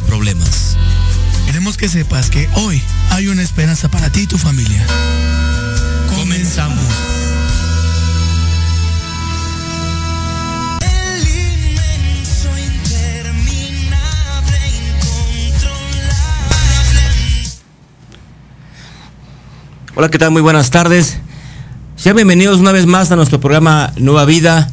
problemas. Queremos que sepas que hoy hay una esperanza para ti y tu familia. Comenzamos. Hola, ¿qué tal? Muy buenas tardes. Sean bienvenidos una vez más a nuestro programa Nueva Vida.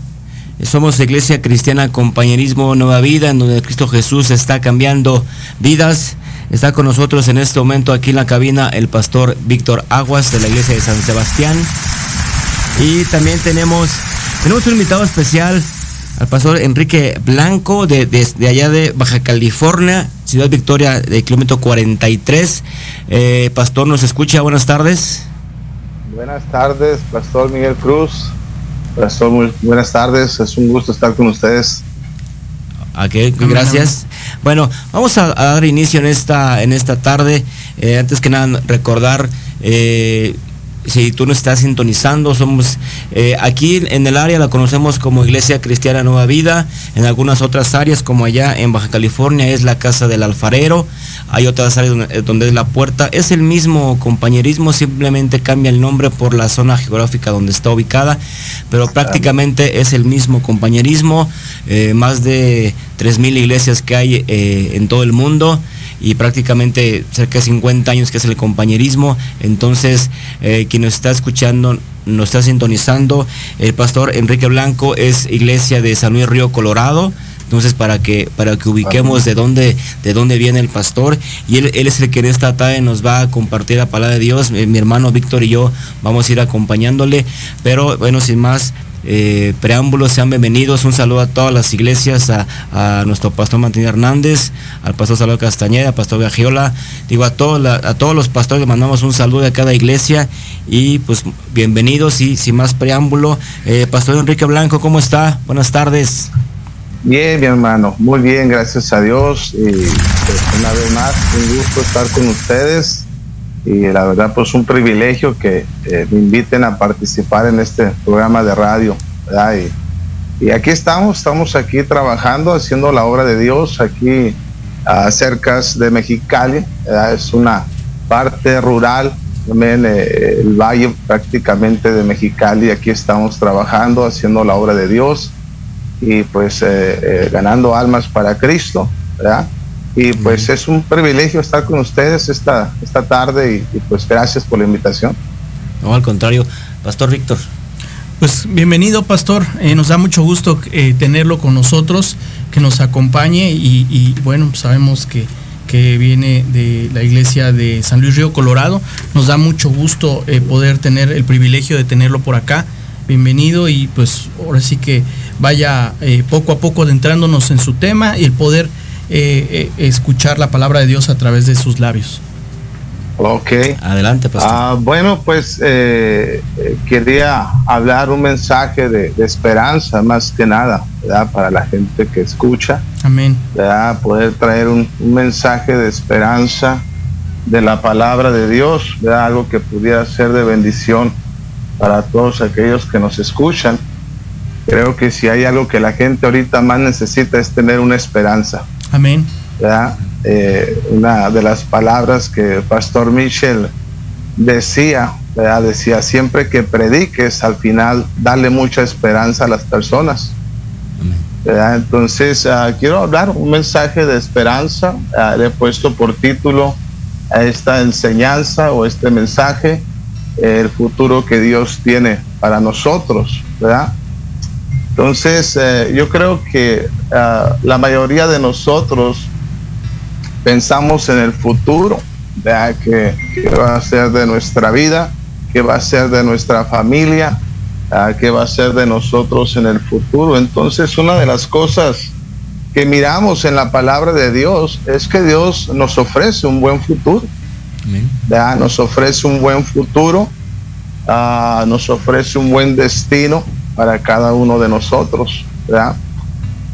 Somos Iglesia Cristiana Compañerismo Nueva Vida, en donde Cristo Jesús está cambiando vidas. Está con nosotros en este momento aquí en la cabina el pastor Víctor Aguas de la Iglesia de San Sebastián. Y también tenemos, tenemos un invitado especial al pastor Enrique Blanco de, de, allá de Baja California, Ciudad Victoria, de kilómetro 43. Eh, pastor, ¿nos escucha? Buenas tardes. Buenas tardes, Pastor Miguel Cruz. Pastor, muy buenas tardes. Es un gusto estar con ustedes. Ok, gracias. Bueno, vamos a, a, dar inicio en esta, en esta tarde. Eh, antes que nada, recordar eh, si tú nos estás sintonizando, somos eh, aquí en el área la conocemos como Iglesia Cristiana Nueva Vida, en algunas otras áreas como allá en Baja California es la Casa del Alfarero, hay otras áreas donde, donde, es la puerta, es el mismo compañerismo, simplemente cambia el nombre por la zona geográfica donde está ubicada, pero prácticamente es el mismo compañerismo, eh, más de 3.000 iglesias que hay eh, en todo el mundo y prácticamente cerca de 50 años que es el compañerismo. Entonces, eh, quien nos está escuchando, nos está sintonizando, el pastor Enrique Blanco es iglesia de San Luis Río Colorado. Entonces, para que, para que ubiquemos de dónde, de dónde viene el pastor, y él, es el que en esta tarde nos va a compartir la palabra de Dios. Mi, mi hermano Víctor y yo vamos a ir acompañándole. Pero bueno, sin más, eh, preámbulos, sean bienvenidos. Un saludo a todas las iglesias, a, nuestro pastor Martín Hernández, al pastor Salvador Castañeda, al pastor Gagiola, digo a todos, a todos los pastores le mandamos un saludo a cada iglesia y pues bienvenidos y sin más preámbulo. Eh, pastor Enrique Blanco, ¿cómo está? Buenas tardes. Bien, mi hermano, muy bien, gracias a Dios. Y pues, una vez más, un gusto estar con ustedes y la verdad pues un privilegio que eh, me inviten a participar en este programa de radio y, y, aquí estamos estamos aquí trabajando haciendo la obra de Dios aquí uh, cerca de Mexicali ¿verdad? es una parte rural también eh, el valle prácticamente de Mexicali aquí estamos trabajando haciendo la obra de Dios y pues eh, ganando almas para Cristo ¿verdad? Y pues es un privilegio estar con ustedes esta, esta tarde y, y, pues gracias por la invitación. No, al contrario, Pastor Víctor. Pues bienvenido, Pastor. Eh, nos da mucho gusto eh, tenerlo con nosotros, que nos acompañe y, y bueno, pues sabemos que, que, viene de la iglesia de San Luis Río Colorado. Nos da mucho gusto eh, poder tener el privilegio de tenerlo por acá. Bienvenido y pues ahora sí que vaya eh, poco a poco adentrándonos en su tema y el poder eh, eh, escuchar la palabra de Dios a través de sus labios. Ok. Adelante, pastor. Ah, bueno, pues eh, quería hablar un mensaje de, de, esperanza más que nada, ¿verdad? Para la gente que escucha. Amén. ¿verdad? Poder traer un, un mensaje de esperanza de la palabra de Dios, ¿verdad? Algo que pudiera ser de bendición para todos aquellos que nos escuchan. Creo que si hay algo que la gente ahorita más necesita es tener una esperanza. Amén. Eh, una de las palabras que el pastor Michel decía, ¿verdad? decía, siempre que prediques, al final, darle mucha esperanza a las personas. ¿verdad? Entonces, uh, quiero hablar un mensaje de esperanza. Uh, le he puesto por título a esta enseñanza o este mensaje, el futuro que Dios tiene para nosotros, ¿verdad? Entonces, eh, yo creo que uh, la mayoría de nosotros pensamos en el futuro. Que, que, va a ser de nuestra vida, que va a ser de nuestra familia, uh, que va a ser de nosotros en el futuro. Entonces, una de las cosas que miramos en la palabra de Dios es que Dios nos ofrece un buen futuro, ¿verdad? Nos ofrece un buen futuro, uh, nos ofrece un buen destino para cada uno de nosotros, ¿verdad?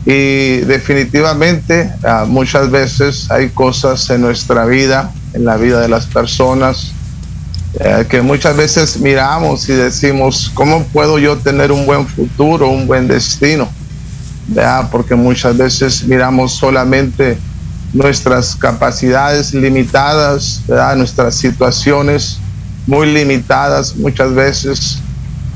Y definitivamente ah, muchas veces hay cosas en nuestra vida, en la vida de las personas, eh, que muchas veces miramos y decimos, ¿cómo puedo yo tener un buen futuro, un buen destino? ¿Verdad? Porque muchas veces miramos solamente nuestras capacidades limitadas, ¿verdad? nuestras situaciones muy limitadas muchas veces.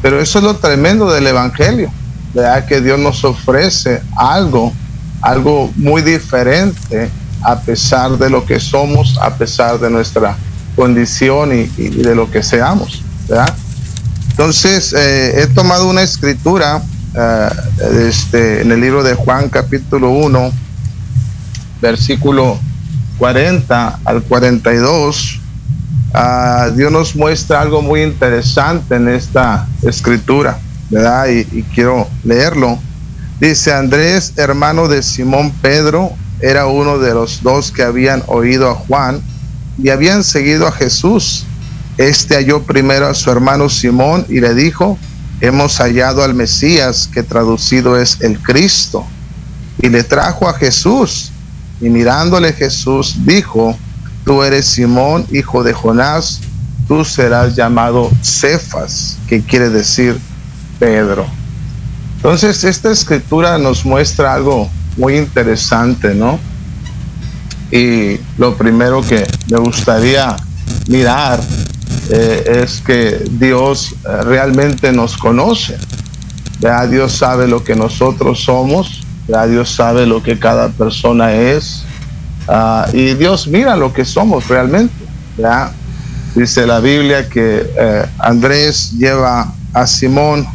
Pero eso es lo tremendo del Evangelio ¿verdad? que Dios nos ofrece algo, algo muy diferente a pesar de lo que somos, a pesar de nuestra condición y, de lo que seamos. ¿verdad? Entonces, eh, he tomado una escritura eh, este, en el libro de Juan capítulo 1, versículo 40 al 42. Ah, Dios nos muestra algo muy interesante en esta escritura. ¿verdad? Y, quiero leerlo. Dice Andrés, hermano de Simón Pedro, era uno de los dos que habían oído a Juan y habían seguido a Jesús. Este halló primero a su hermano Simón y le dijo, hemos hallado al Mesías, que traducido es el Cristo. Y le trajo a Jesús. Y mirándole Jesús dijo, tú eres Simón, hijo de Jonás, tú serás llamado Cefas, que quiere decir Pedro. Entonces, esta escritura nos muestra algo muy interesante, ¿no? Y lo primero que me gustaría mirar eh, es que Dios eh, realmente nos conoce. Ya Dios sabe lo que nosotros somos, ya Dios sabe lo que cada persona es, ah, y Dios mira lo que somos realmente. ¿ya? Dice la Biblia que eh, Andrés lleva a Simón,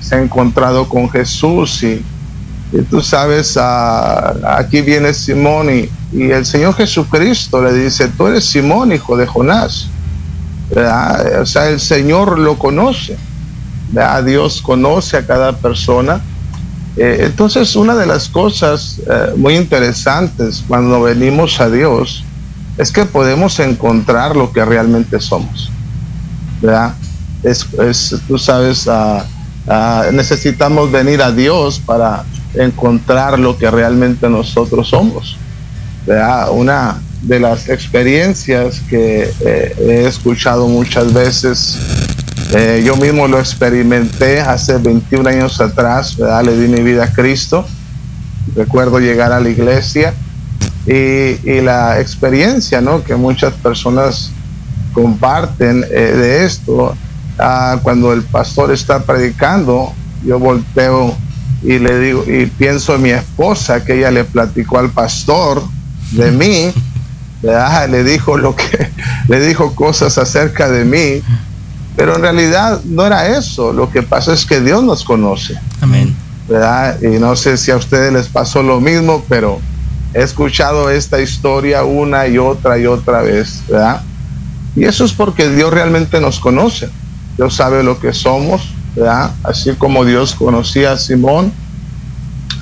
se ha encontrado con Jesús y, tú sabes, aquí viene Simón y, el Señor Jesucristo le dice, tú eres Simón, hijo de Jonás. O sea, el Señor lo conoce. Dios conoce a cada persona. Eh, entonces, una de las cosas eh, muy interesantes cuando venimos a Dios es que podemos encontrar lo que realmente somos. ¿verdad? es, tú sabes, necesitamos venir a Dios para encontrar lo que realmente nosotros somos. Una de las experiencias que eh, he escuchado muchas veces, eh, yo mismo lo experimenté hace 21 años atrás, le di mi vida a Cristo, recuerdo llegar a la iglesia y, la experiencia ¿no? que muchas personas comparten eh, de esto. Ah, cuando el pastor está predicando, yo volteo y le digo, y pienso en mi esposa, que ella le platicó al pastor de mí, le dijo lo que, le dijo cosas acerca de mí, pero en realidad no era eso, lo que pasa es que Dios nos conoce. Amén. ¿verdad? Y no sé si a ustedes les pasó lo mismo, pero he escuchado esta historia una y otra y otra vez, ¿verdad? Y eso es porque Dios realmente nos conoce. Dios sabe lo que somos, ¿verdad? Así como Dios conocía a Simón,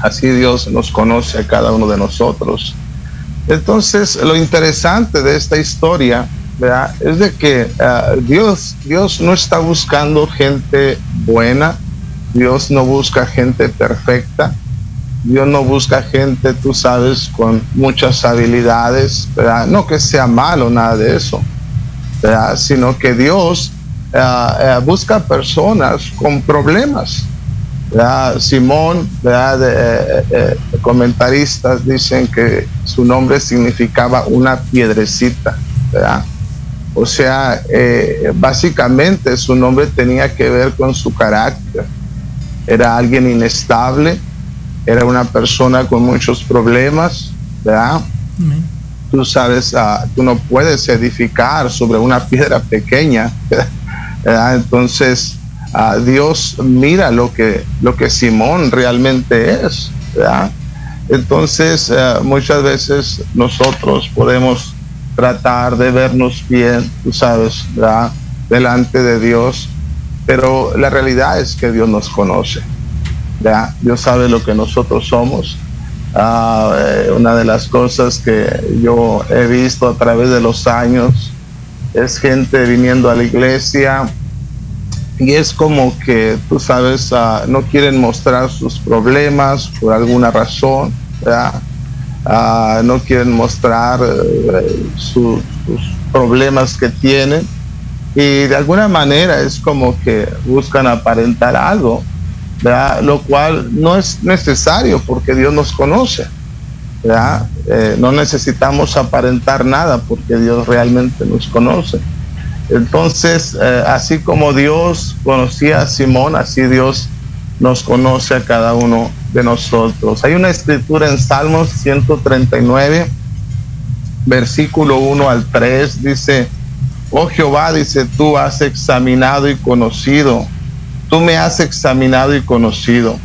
así Dios nos conoce a cada uno de nosotros. Entonces, lo interesante de esta historia, ¿verdad? Es de que ah, Dios, Dios no está buscando gente buena, Dios no busca gente perfecta, Dios no busca gente, tú sabes, con muchas habilidades, ¿verdad? No que sea malo, nada de eso, ¿verdad? Sino que Dios eh, eh, busca personas con problemas. Simón, eh, comentaristas dicen que su nombre significaba una piedrecita. O sea, básicamente su nombre tenía que ver con su carácter. Era alguien inestable, era una persona con muchos problemas. Tú sabes, ah, tú no puedes edificar sobre una piedra pequeña. Entonces, Dios mira lo que, lo que Simón realmente es. Entonces, eh, muchas veces nosotros podemos tratar de vernos bien, tú sabes, delante de Dios, pero la realidad es que Dios nos conoce. Dios sabe lo que nosotros somos. Ah, eh, una de las cosas que yo he visto a través de los años es gente viniendo a la iglesia y es como que, tú sabes, ah, no quieren mostrar sus problemas por alguna razón, ah, no quieren mostrar eh, sus problemas que tienen y de alguna manera es como que buscan aparentar algo, lo cual no es necesario porque Dios nos conoce. Eh, no necesitamos aparentar nada porque Dios realmente nos conoce. Entonces, eh, así como Dios conocía a Simón, así Dios nos conoce a cada uno de nosotros. Hay una escritura en Salmos 139, versículo 1 al 3, dice, oh Jehová, dice, tú has examinado y conocido, tú me has examinado y conocido,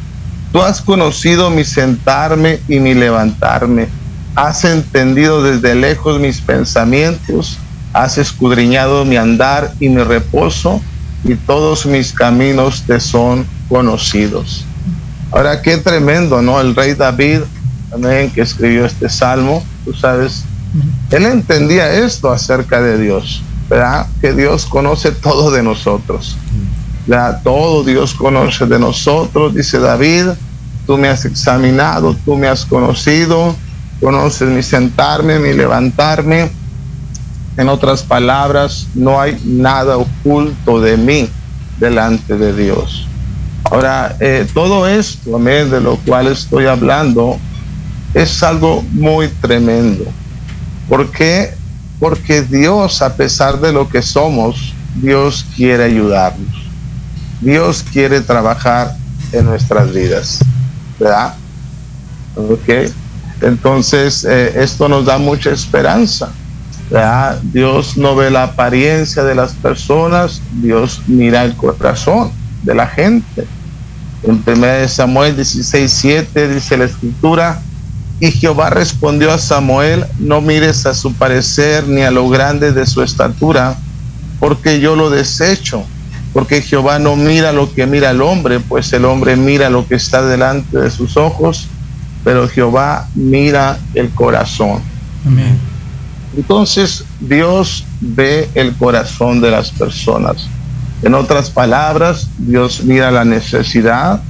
tú has conocido mi sentarme y mi levantarme, has entendido desde lejos mis pensamientos. Has escudriñado mi andar y mi reposo, y todos mis caminos te son conocidos. Ahora, qué tremendo, ¿no? El rey David, también que escribió este salmo, tú sabes, él entendía esto acerca de Dios, ¿verdad? Que Dios conoce todo de nosotros. ¿verdad? Todo Dios conoce de nosotros, dice David, tú me has examinado, tú me has conocido, conoces mi sentarme, mi levantarme en otras palabras, no hay nada oculto de mí delante de Dios. Ahora, eh, todo esto de lo cual estoy hablando es algo muy tremendo. ¿Por qué? Porque Dios, a pesar de lo que somos, Dios quiere ayudarnos. Dios quiere trabajar en nuestras vidas. ¿Verdad? ¿Ok? Entonces, eh, esto nos da mucha esperanza. Dios no ve la apariencia de las personas, Dios mira el corazón de la gente. En 1 Samuel 16, 7 dice la escritura, y Jehová respondió a Samuel, no mires a su parecer ni a lo grande de su estatura, porque yo lo desecho, porque Jehová no mira lo que mira el hombre, pues el hombre mira lo que está delante de sus ojos, pero Jehová mira el corazón. Amén. Entonces Dios ve el corazón de las personas. En otras palabras, Dios mira la necesidad,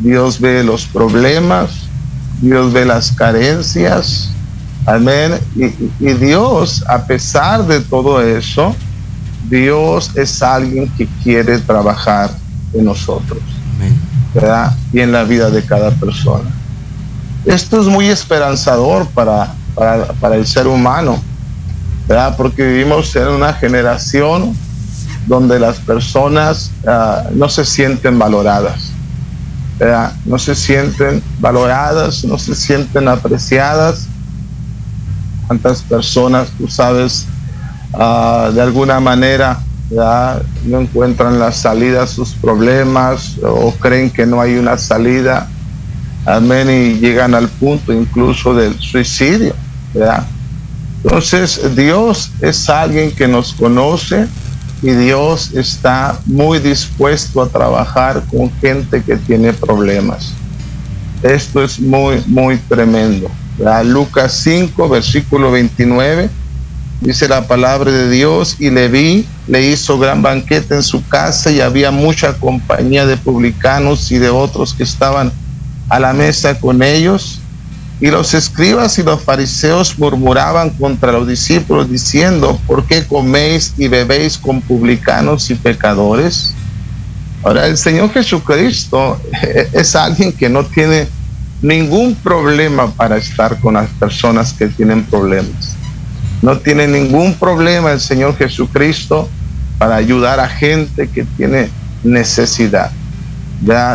Dios ve los problemas, Dios ve las carencias. Amén. Y, Dios, a pesar de todo eso, Dios es alguien que quiere trabajar en nosotros. ¿verdad? Y en la vida de cada persona. Esto es muy esperanzador para, para, el ser humano, ¿verdad? porque vivimos en una generación donde las personas ah, no se sienten valoradas, ¿verdad? no se sienten valoradas, no se sienten apreciadas. ¿Cuántas personas, tú sabes, ah, de alguna manera no encuentran la salida a sus problemas o creen que no hay una salida? Amén, y llegan al punto incluso del suicidio. Entonces, Dios es alguien que nos conoce y Dios está muy dispuesto a trabajar con gente que tiene problemas. Esto es muy, muy tremendo. Lucas 5, versículo 29, dice la palabra de Dios, y le vi, le hizo gran banquete en su casa y había mucha compañía de publicanos y de otros que estaban a la mesa con ellos. Y los escribas y los fariseos murmuraban contra los discípulos diciendo, ¿por qué coméis y bebéis con publicanos y pecadores? Ahora, el Señor Jesucristo es alguien que no tiene ningún problema para estar con las personas que tienen problemas. No tiene ningún problema el Señor Jesucristo para ayudar a gente que tiene necesidad.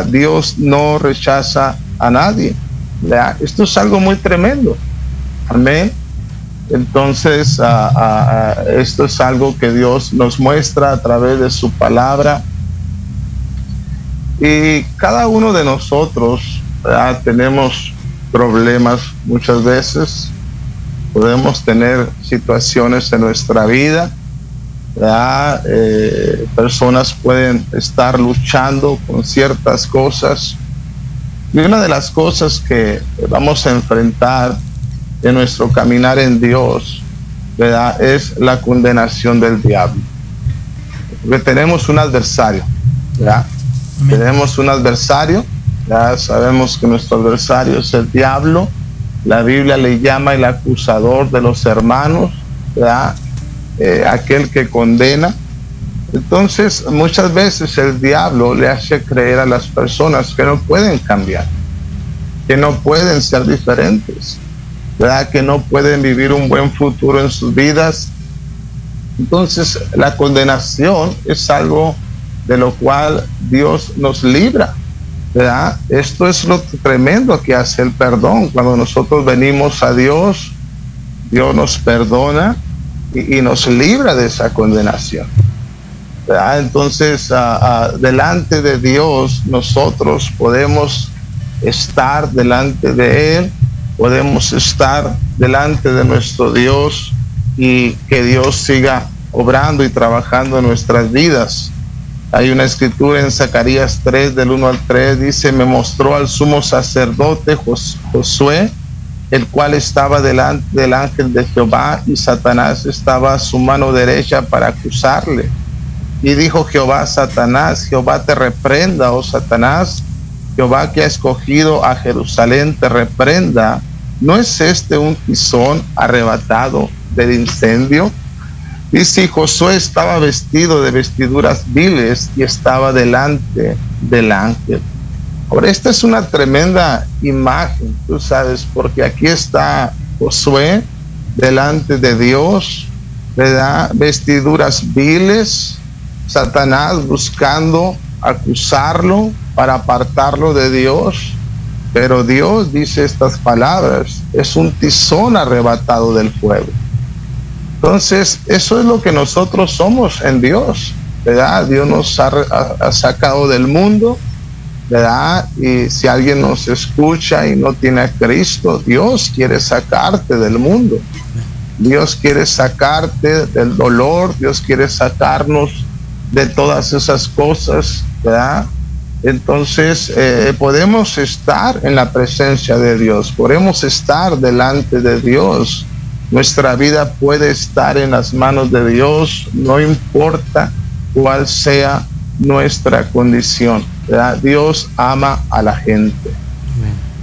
Dios no rechaza a nadie. Esto es algo muy tremendo. Amén. Entonces, esto es algo que Dios nos muestra a través de su palabra. Y cada uno de nosotros tenemos problemas muchas veces. Podemos tener situaciones en nuestra vida. Eh, personas pueden estar luchando con ciertas cosas y una de las cosas que vamos a enfrentar en nuestro caminar en Dios, ¿verdad? Es la condenación del diablo. Porque tenemos un adversario, Tenemos un adversario, ya sabemos que nuestro adversario es el diablo, la Biblia le llama el acusador de los hermanos, eh, aquel que condena. Entonces, muchas veces el diablo le hace creer a las personas que no pueden cambiar, que no pueden ser diferentes, ¿verdad? que no pueden vivir un buen futuro en sus vidas. Entonces, la condenación es algo de lo cual Dios nos libra. ¿verdad? Esto es lo tremendo que hace el perdón. Cuando nosotros venimos a Dios, Dios nos perdona y, nos libra de esa condenación. Entonces, delante de Dios, nosotros podemos estar delante de Él, podemos estar delante de nuestro Dios y que Dios siga obrando y trabajando en nuestras vidas. Hay una escritura en Zacarías 3, del 1 al 3, dice, me mostró al sumo sacerdote Josué, el cual estaba delante del ángel de Jehová y Satanás estaba a su mano derecha para acusarle. Y dijo Jehová Satanás, Jehová te reprenda, oh Satanás, Jehová que ha escogido a Jerusalén te reprenda. ¿No es este un tizón arrebatado del incendio? Y si Josué estaba vestido de vestiduras viles y estaba delante del ángel. Ahora, esta es una tremenda imagen, tú sabes, porque aquí está Josué delante de Dios, ¿verdad? Vestiduras viles, Satanás buscando acusarlo para apartarlo de Dios. Pero Dios dice estas palabras, es un tizón arrebatado del fuego. Entonces, eso es lo que nosotros somos en Dios, ¿verdad? Dios nos ha, sacado del mundo, ¿verdad? Y si alguien nos escucha y no tiene a Cristo, Dios quiere sacarte del mundo. Dios quiere sacarte del dolor, Dios quiere sacarnos de todas esas cosas, ¿verdad? Entonces eh, podemos estar en la presencia de Dios, podemos estar delante de Dios nuestra vida puede estar en las manos de Dios, no importa cuál sea nuestra condición. Dios ama a la gente.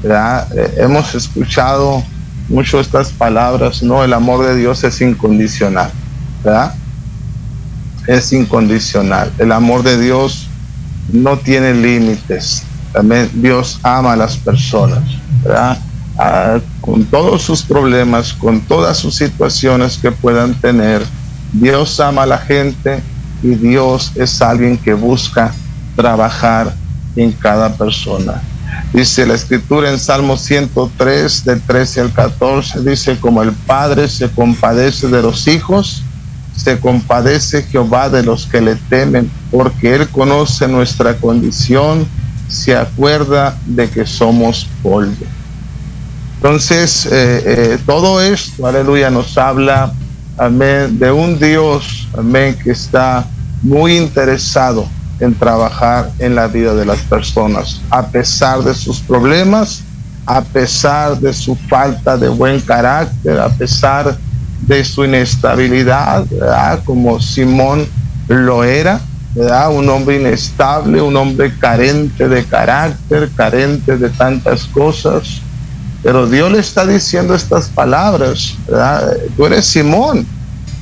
Eh, hemos escuchado mucho estas palabras, ¿no? El amor de Dios es incondicional. Es incondicional. El amor de Dios no tiene límites. También Dios ama a las personas. ¿verdad? con todos sus problemas, con todas sus situaciones que puedan tener. Dios ama a la gente y Dios es alguien que busca trabajar en cada persona. Dice la escritura en Salmo 103, del 13 al 14, dice, como el Padre se compadece de los hijos, se compadece Jehová de los que le temen, porque Él conoce nuestra condición, se acuerda de que somos polvo. Entonces, eh, eh, todo esto, aleluya, nos habla, amén, de un Dios, amén, que está muy interesado en trabajar en la vida de las personas, a pesar de sus problemas, a pesar de su falta de buen carácter, a pesar de su inestabilidad, como Simón lo era, ¿verdad? un hombre inestable, un hombre carente de carácter, carente de tantas cosas. Pero Dios le está diciendo estas palabras, Tú eres Simón,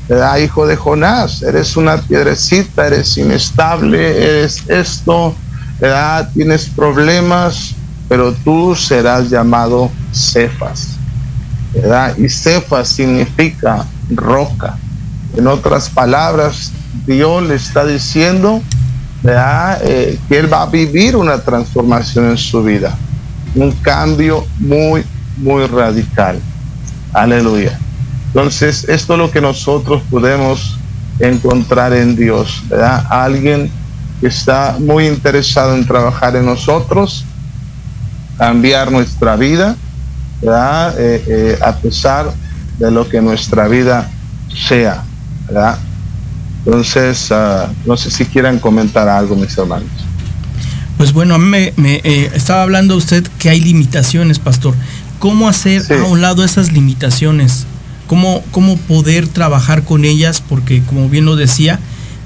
¿verdad? hijo de Jonás, eres una piedrecita, eres inestable, eres esto, ¿verdad? tienes problemas, pero tú serás llamado Cefas. Y Cefas significa roca. En otras palabras, Dios le está diciendo. Eh, que Él va a vivir una transformación en su vida un cambio muy, muy radical. Aleluya. Entonces, esto es lo que nosotros podemos encontrar en Dios. Alguien que está muy interesado en trabajar en nosotros, cambiar nuestra vida, ¿verdad? Eh, eh, a pesar de lo que nuestra vida sea, ¿verdad? Entonces, ah, no sé si quieran comentar algo, mis hermanos. Pues bueno, a mí me, eh, estaba hablando usted que hay limitaciones, pastor. ¿Cómo hacer a un lado esas limitaciones? ¿Cómo, ¿Cómo poder trabajar con ellas? Porque como bien lo decía,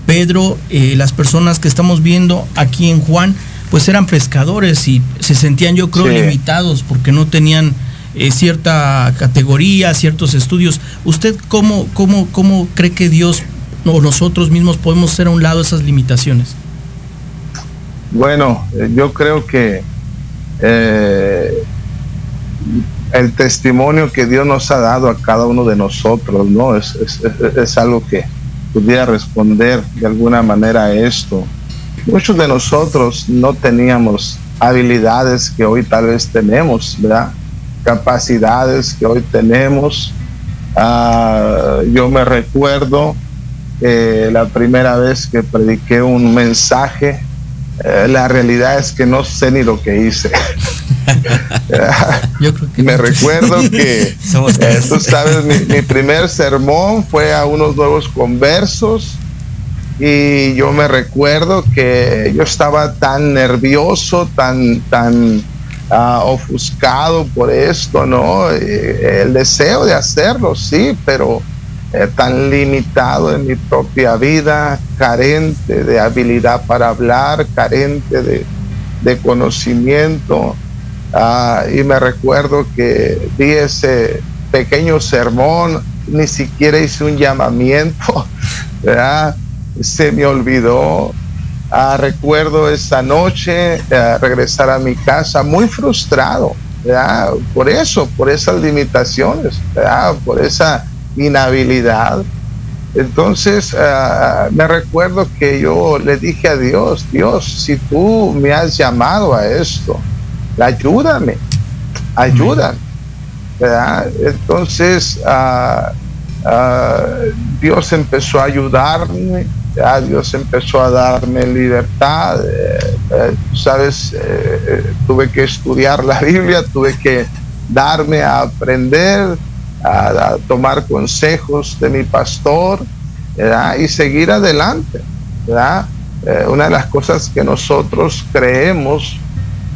Pedro, eh, las personas que estamos viendo aquí en Juan, pues eran pescadores y se sentían yo creo limitados porque no tenían eh, cierta categoría, ciertos estudios. ¿Usted cómo, cómo, cómo cree que Dios o nosotros mismos podemos hacer a un lado esas limitaciones? Bueno, eh, yo creo que eh, el testimonio que Dios nos ha dado a cada uno de nosotros, ¿no? Es, es, algo que pudiera responder de alguna manera a esto. Muchos de nosotros no teníamos habilidades que hoy tal vez tenemos, ¿verdad? Capacidades que hoy tenemos. Ah, yo me recuerdo la primera vez que prediqué un mensaje eh, la realidad es que no sé ni lo que hice. Me recuerdo que, eh, tú sabes, mi, primer sermón fue a unos nuevos conversos y yo me recuerdo que yo estaba tan nervioso, tan, tan ofuscado por esto, ¿no? Eh, el deseo de hacerlo, sí, pero eh, tan limitado en mi propia vida, carente de habilidad para hablar, carente de, conocimiento. Ah, y me recuerdo que di ese pequeño sermón, ni siquiera hice un llamamiento, se me olvidó. Ah, recuerdo esa noche eh, regresar a mi casa muy frustrado, por eso, por esas limitaciones, por esa inhabilidad. Entonces ah, me recuerdo que yo le dije a Dios, Dios, si tú me has llamado a esto, ayúdame, ayúdame. Entonces ah, ah, Dios empezó a ayudarme, Dios empezó a darme libertad. Eh, eh, sabes, eh, tuve que estudiar la Biblia, tuve que darme a aprender a, tomar consejos de mi pastor y seguir adelante. Eh, una de las cosas que nosotros creemos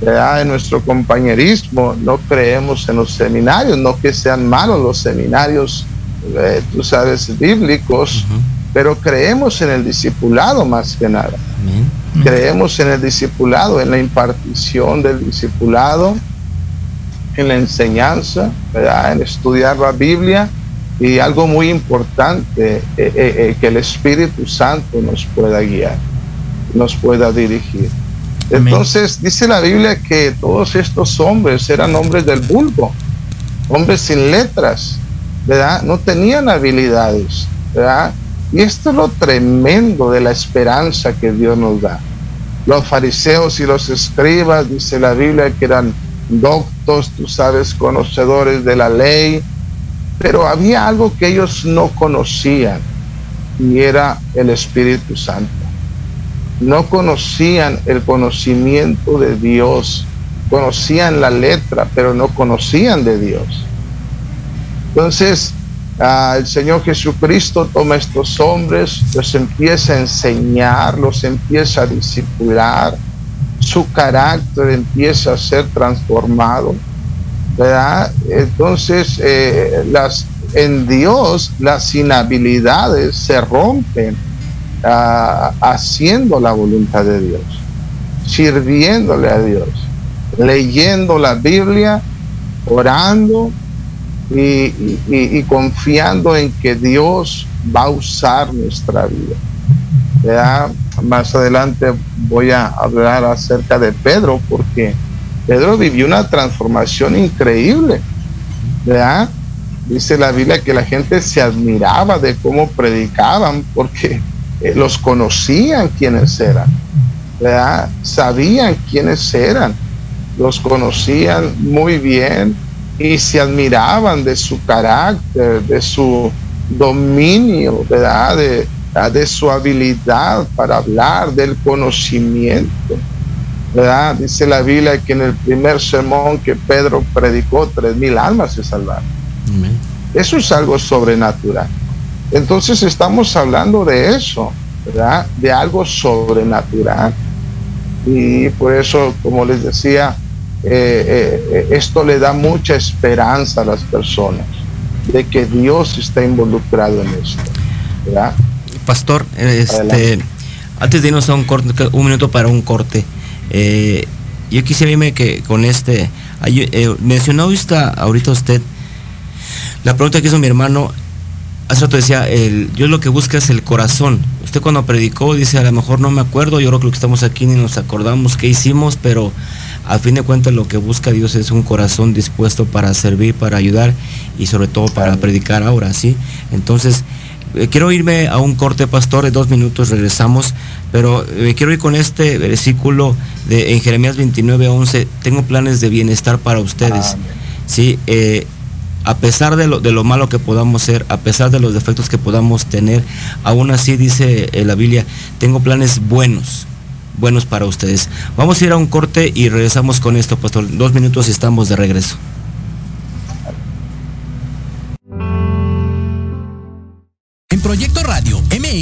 en nuestro compañerismo, no creemos en los seminarios, no que sean malos los seminarios, eh, tú sabes, bíblicos, pero creemos en el discipulado más que nada. Creemos en el discipulado, en la impartición del discipulado en la enseñanza, en estudiar la Biblia y algo muy importante, eh, eh, eh, que el Espíritu Santo nos pueda guiar, nos pueda dirigir. Entonces dice la Biblia que todos estos hombres eran hombres del vulgo, hombres sin letras, ¿verdad? No tenían habilidades, ¿verdad? Y esto es lo tremendo de la esperanza que Dios nos da. Los fariseos y los escribas, dice la Biblia, que eran doctos, tú sabes, conocedores de la ley, pero había algo que ellos no conocían y era el Espíritu Santo. No conocían el conocimiento de Dios, conocían la letra, pero no conocían de Dios. Entonces, el Señor Jesucristo toma estos hombres, los empieza a enseñar, los empieza a discipular, su carácter empieza a ser transformado, ¿verdad? Entonces, eh, las, en Dios las inhabilidades se rompen ah, haciendo la voluntad de Dios, sirviéndole a Dios, leyendo la Biblia, orando y, confiando en que Dios va a usar nuestra vida. ¿verdad? más adelante voy a hablar acerca de Pedro, porque Pedro vivió una transformación increíble. ¿verdad? Dice la Biblia que la gente se admiraba de cómo predicaban, porque eh, los conocían quienes eran. ¿verdad? Sabían quiénes eran, los conocían muy bien y se admiraban de su carácter, de su dominio, ¿verdad? De, de su habilidad para hablar, del conocimiento. ¿verdad? Dice la Biblia que en el primer sermón que Pedro predicó, tres mil almas se salvaron. Eso es algo sobrenatural. Entonces estamos hablando de eso, ¿verdad? De algo sobrenatural. Y por eso, como les decía, eh, eh, esto le da mucha esperanza a las personas de que Dios está involucrado en esto. ¿verdad? pastor, este, antes de irnos a un corte, un minuto para un corte, eh, yo quisiera irme que con este, eh, mencionó ahorita usted, la pregunta que hizo mi hermano, hace rato decía, el, Dios lo que busca es el corazón. Usted cuando predicó dice, a lo mejor no me acuerdo, yo creo que lo que estamos aquí ni nos acordamos qué hicimos, pero a fin de cuentas lo que busca Dios es un corazón dispuesto para servir, para ayudar y sobre todo para predicar ahora, ¿sí? Entonces, eh, quiero irme a un corte, pastor, de dos minutos regresamos, pero me eh, quiero ir con este versículo de en Jeremías 29, 11, tengo planes de bienestar para ustedes, ¿sí? Eh, a pesar de lo, de lo malo que podamos ser, a pesar de los defectos que podamos tener, aún así dice la Biblia, tengo planes buenos, buenos para ustedes. Vamos a ir a un corte y regresamos con esto, pastor. Dos minutos y estamos de regreso.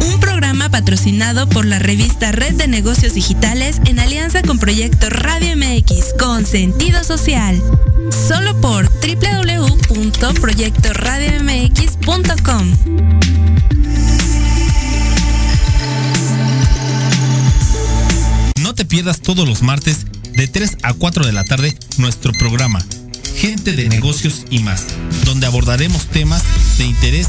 Un programa patrocinado por la revista Red de Negocios Digitales en alianza con Proyecto Radio MX con sentido social. Solo por www.proyectoradiomx.com. No te pierdas todos los martes de 3 a 4 de la tarde nuestro programa gente de negocios y más, donde abordaremos temas de interés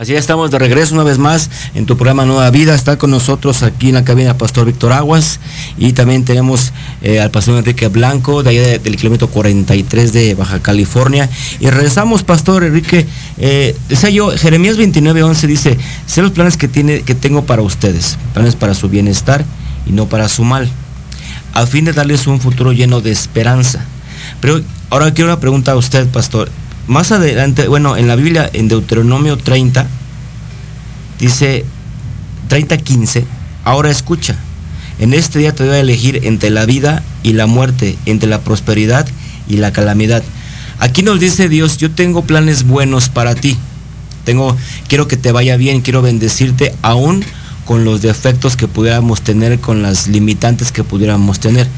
Así estamos de regreso una vez más en tu programa Nueva Vida. Está con nosotros aquí en la cabina Pastor Víctor Aguas y también tenemos eh, al Pastor Enrique Blanco de allá del kilómetro 43 de Baja California. Y regresamos, Pastor Enrique. Eh, decía yo, Jeremías 29:11 dice, sé los planes que, tiene, que tengo para ustedes, planes para su bienestar y no para su mal, a fin de darles un futuro lleno de esperanza. Pero ahora quiero una pregunta a usted, Pastor. Más adelante, bueno, en la Biblia, en Deuteronomio 30, dice 30:15, ahora escucha, en este día te voy a elegir entre la vida y la muerte, entre la prosperidad y la calamidad. Aquí nos dice Dios, yo tengo planes buenos para ti. Tengo, quiero que te vaya bien, quiero bendecirte aún con los defectos que pudiéramos tener, con las limitantes que pudiéramos tener.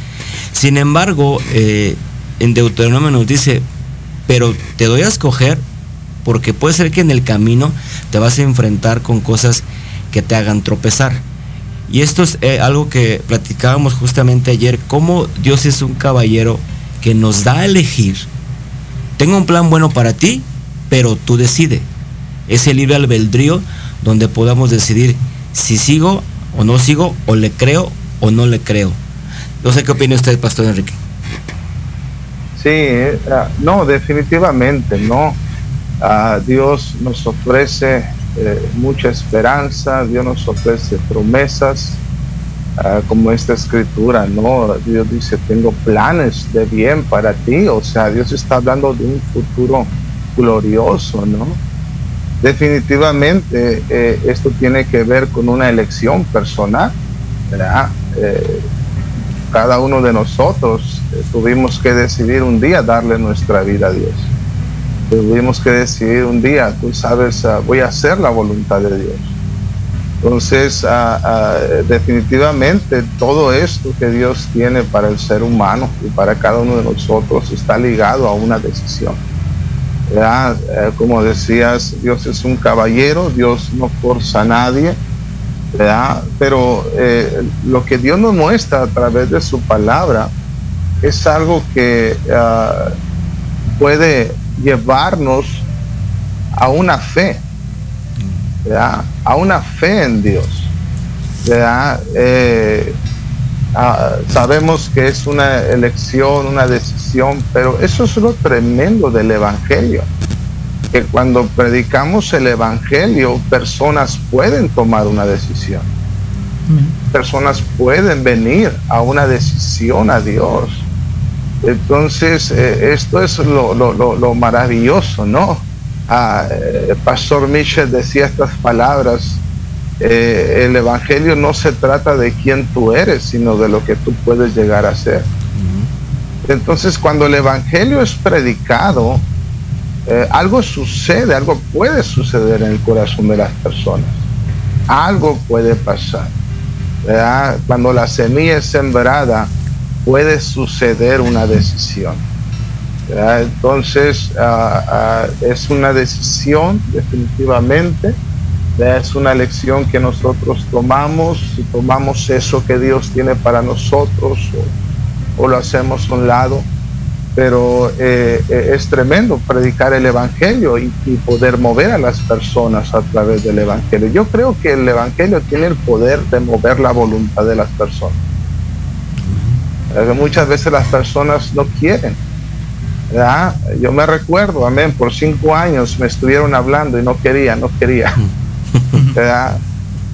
Sin embargo, eh, en Deuteronomio nos dice, pero te doy a escoger porque puede ser que en el camino te vas a enfrentar con cosas que te hagan tropezar. Y esto es eh, algo que platicábamos justamente ayer, cómo Dios es un caballero que nos da a elegir. Tengo un plan bueno para ti, pero tú decide. Ese libre albedrío donde podamos decidir si sigo o no sigo, o le creo o no le creo. No sé qué opina usted, Pastor Enrique. Sí, eh, ah, no, definitivamente, no. Dios nos ofrece eh, mucha esperanza, Dios nos ofrece promesas, ah, como esta escritura, ¿no? Dios dice, tengo planes de bien para ti, o sea, Dios está hablando de un futuro glorioso, ¿no? Definitivamente eh, esto tiene que ver con una elección personal, ¿verdad? Cada uno de nosotros eh, tuvimos que decidir un día darle nuestra vida a Dios. Tuvimos que decidir un día, tú sabes, ah, voy a hacer la voluntad de Dios. Entonces, ah, ah, definitivamente todo esto que Dios tiene para el ser humano y para cada uno de nosotros está ligado a una decisión. Eh, como decías, Dios es un caballero, Dios no forza a nadie, pero eh, lo que Dios nos muestra a través de su palabra es algo que ah, puede llevarnos a una fe, a una fe en Dios. Eh, ah, sabemos que es una elección, una decisión, pero eso es lo tremendo del Evangelio que cuando predicamos el Evangelio, personas pueden tomar una decisión. Personas pueden venir a una decisión a Dios. Entonces, eh, esto es lo, maravilloso, ¿no? Ah, eh, Pastor Michel decía estas palabras, eh, el Evangelio no se trata de quién tú eres, sino de lo que tú puedes llegar a ser. Entonces, cuando el Evangelio es predicado, eh, algo sucede, algo puede suceder en el corazón de las personas. Algo puede pasar. Cuando la semilla es sembrada, puede suceder una decisión. Entonces, ah, ah, es una decisión definitivamente. Es una lección que nosotros tomamos, si tomamos eso que Dios tiene para nosotros o, o lo hacemos a un lado pero eh, eh, es tremendo predicar el Evangelio y, poder mover a las personas a través del Evangelio. Yo creo que el Evangelio tiene el poder de mover la voluntad de las personas. muchas veces las personas no quieren. Yo me recuerdo, amén, por cinco años me estuvieron hablando y no quería, no quería.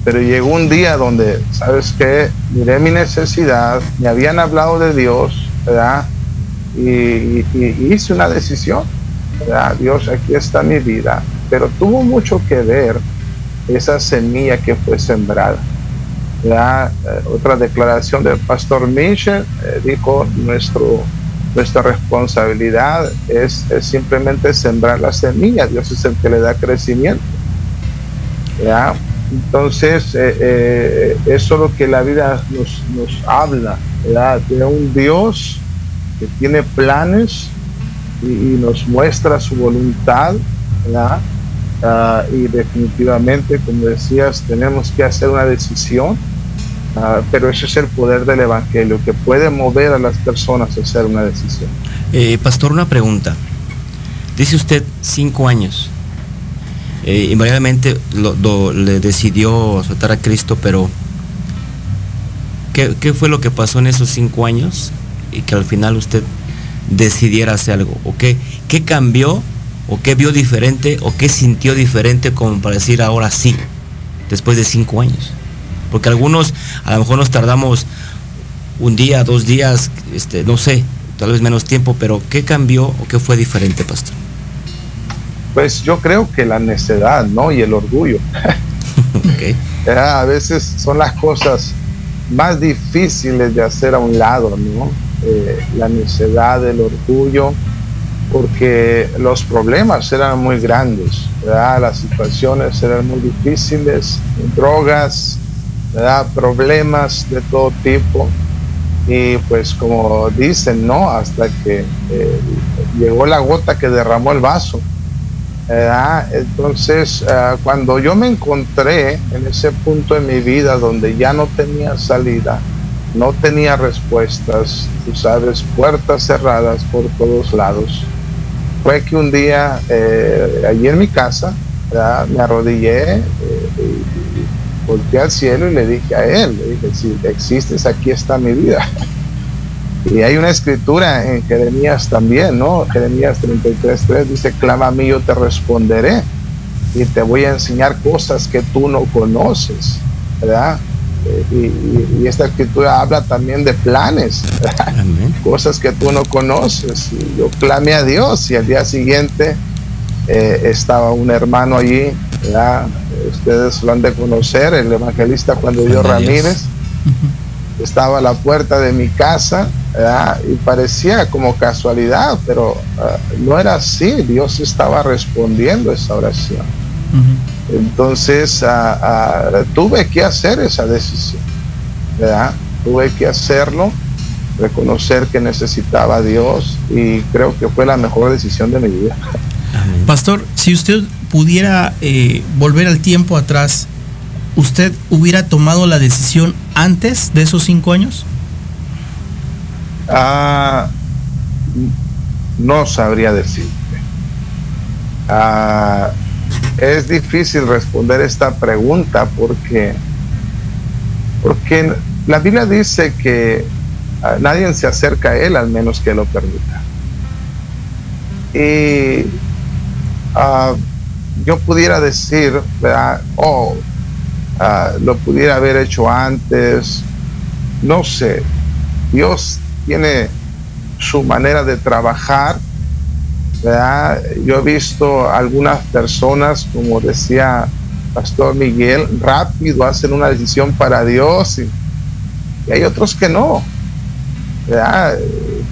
Pero llegó un día donde, ¿sabes qué? Miré mi necesidad, me habían hablado de Dios, ¿verdad? Y, hice una decisión. Dios, aquí está mi vida. Pero tuvo mucho que ver esa semilla que fue sembrada. Eh, otra declaración del pastor Michel eh, dijo, nuestro, nuestra responsabilidad es, simplemente sembrar la semilla. Dios es el que le da crecimiento. Entonces, eh, eso es lo que la vida nos, nos habla, de un Dios que tiene planes y, nos muestra su voluntad, ah, y definitivamente, como decías, tenemos que hacer una decisión, ah, pero ese es el poder del Evangelio, que puede mover a las personas a hacer una decisión. Eh, pastor, una pregunta. Dice usted cinco años. Eh, invariablemente le decidió soltar a Cristo, pero ¿qué, ¿qué, fue lo que pasó en esos cinco años y que al final usted decidiera hacer algo? ¿O qué, qué cambió? ¿O qué vio diferente? ¿O qué sintió diferente como para decir ahora sí, después de cinco años? Porque algunos a lo mejor nos tardamos un día, dos días, este, no sé, tal vez menos tiempo, pero ¿qué cambió o qué fue diferente, pastor? Pues yo creo que la necedad, ¿no? Y el orgullo. a veces son las cosas más difíciles de hacer a un lado, ¿no? Eh, la necedad, el orgullo, porque los problemas eran muy grandes, las situaciones eran muy difíciles, drogas, problemas de todo tipo. Y pues como dicen, ¿no? Hasta que eh, llegó la gota que derramó el vaso. Entonces, eh, cuando yo me encontré en ese punto de mi vida donde ya no tenía salida, no tenía respuestas, tú sabes, puertas cerradas por todos lados. Fue que un día, eh, allí en mi casa, me arrodillé, eh, y volteé al cielo y le dije a él, dije, si existes, aquí está mi vida. Y hay una escritura en Jeremías también, ¿no? Jeremías 33.3 dice, clama a mí, yo te responderé y te voy a enseñar cosas que tú no conoces, ¿verdad? Y, esta escritura habla también de planes, cosas que tú no conoces. Y yo clame a Dios y al día siguiente eh, estaba un hermano allí, ustedes lo han de conocer, el evangelista Juan de Dios Ramírez, estaba a la puerta de mi casa y parecía como casualidad, pero ah, no era así, Dios estaba respondiendo esa oración. Entonces tuve que hacer esa decisión, tuve que hacerlo reconocer que necesitaba a Dios y creo que fue la mejor decisión de mi vida. Pastor, si usted pudiera eh, volver al tiempo atrás, ¿usted hubiera tomado la decisión antes de esos cinco años? Ah, no sabría decirte. Ah, es difícil responder esta pregunta porque, porque la Biblia dice que nadie se acerca a Él al menos que lo permita. Y ah, yo pudiera decir, oh, ah, lo pudiera haber hecho antes, no sé, Dios tiene su manera de trabajar. Yo he visto algunas personas, como decía Pastor Miguel, rápido hacen una decisión para Dios y hay otros que no.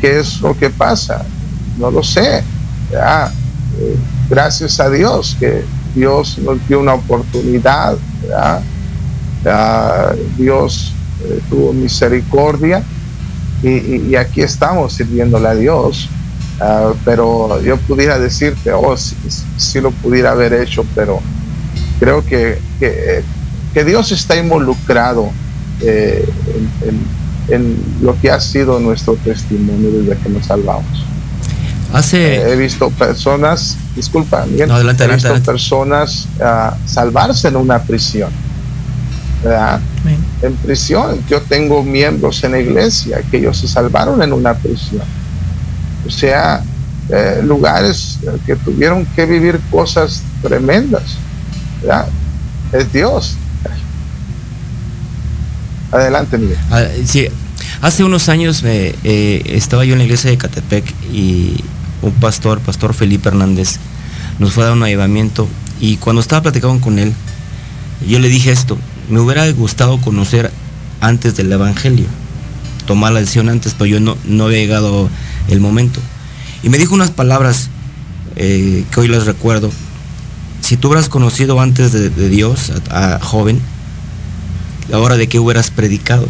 ¿Qué es lo que pasa? No lo sé. Eh, gracias a Dios que Dios nos dio una oportunidad. Dios eh, tuvo misericordia y, aquí estamos sirviéndole a Dios. Ah, pero yo pudiera decirte, oh, si, lo pudiera haber hecho, pero creo que, que, Dios está involucrado eh, en en lo que ha sido nuestro testimonio desde que nos salvamos. Hace... Eh, he visto personas, disculpa, no, adelante, he visto personas uh, salvarse en una prisión. ¿verdad? En prisión, yo tengo miembros en la iglesia que ellos se salvaron en una prisión. O sea, eh, lugares que tuvieron que vivir cosas tremendas. Es Dios. Adelante, Miguel. Ah, sí, hace unos años me, eh, estaba yo en la iglesia de Catepec y un pastor, pastor Felipe Hernández, nos fue a dar un ayudamiento y cuando estaba platicando con él, yo le dije esto, me hubiera gustado conocer antes del Evangelio, tomar la decisión antes, pero yo no, no había llegado el momento. Y me dijo unas palabras eh, que hoy las recuerdo. Si tú hubieras conocido antes de, Dios a joven, ahora de qué hubieras predicado.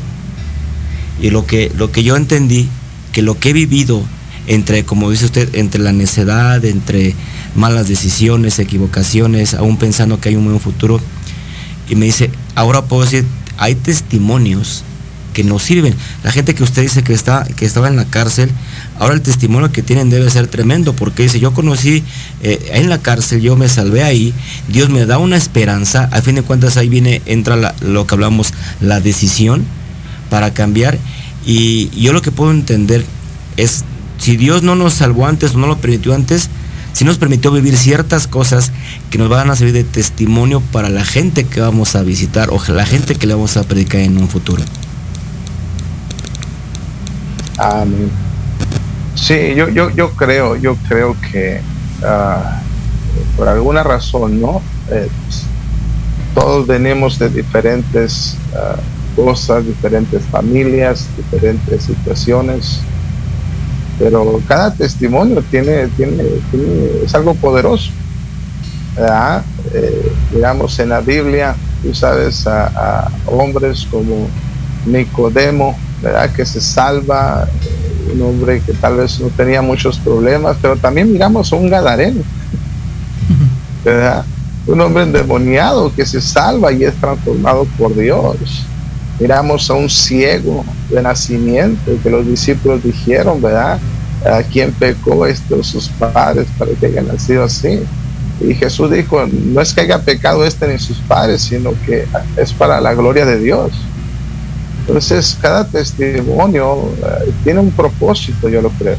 Y lo que, lo que yo entendí, que lo que he vivido entre, como dice usted, entre la necedad, entre malas decisiones, equivocaciones, aún pensando que hay un buen futuro, y me dice, ahora puedo decir, hay testimonios que nos sirven. La gente que usted dice que, está, que estaba en la cárcel, ahora el testimonio que tienen debe ser tremendo, porque dice, yo conocí eh, en la cárcel, yo me salvé ahí, Dios me da una esperanza, a fin de cuentas ahí viene, entra lo que hablamos, la decisión para cambiar, y yo lo que puedo entender es, si Dios no nos salvó antes o no lo permitió antes, si nos permitió vivir ciertas cosas que nos van a servir de testimonio para la gente que vamos a visitar o la gente que le vamos a predicar en un futuro. Amén. Sí, yo, yo, yo creo, yo creo que ah, por alguna razón, ¿no? Eh, todos venimos de diferentes ah, cosas, diferentes familias, diferentes situaciones, pero cada testimonio tiene, tiene, es algo poderoso. Eh, digamos en la Biblia, tú sabes, a hombres como Nicodemo, ¿verdad? que se salva, un hombre que tal vez no tenía muchos problemas, pero también miramos a un gadareno, ¿verdad? un hombre endemoniado que se salva y es transformado por Dios. Miramos a un ciego de nacimiento que los discípulos dijeron, ¿verdad? ¿A quién pecó esto sus padres para que haya nacido así? Y Jesús dijo, no es que haya pecado este ni sus padres, sino que es para la gloria de Dios. Entonces, cada testimonio eh, tiene un propósito, yo lo creo.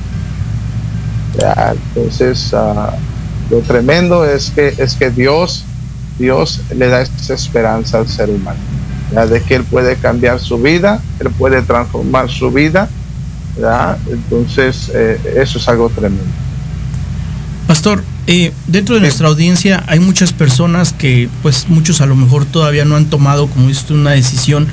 entonces, ah, lo tremendo es que, es que Dios, Dios le da esa esperanza al ser humano, de que Él puede cambiar su vida, Él puede transformar su vida. Entonces, eh, eso es algo tremendo. Pastor, eh, dentro de nuestra audiencia hay muchas personas que, pues muchos a lo mejor todavía no han tomado, como dice una decisión.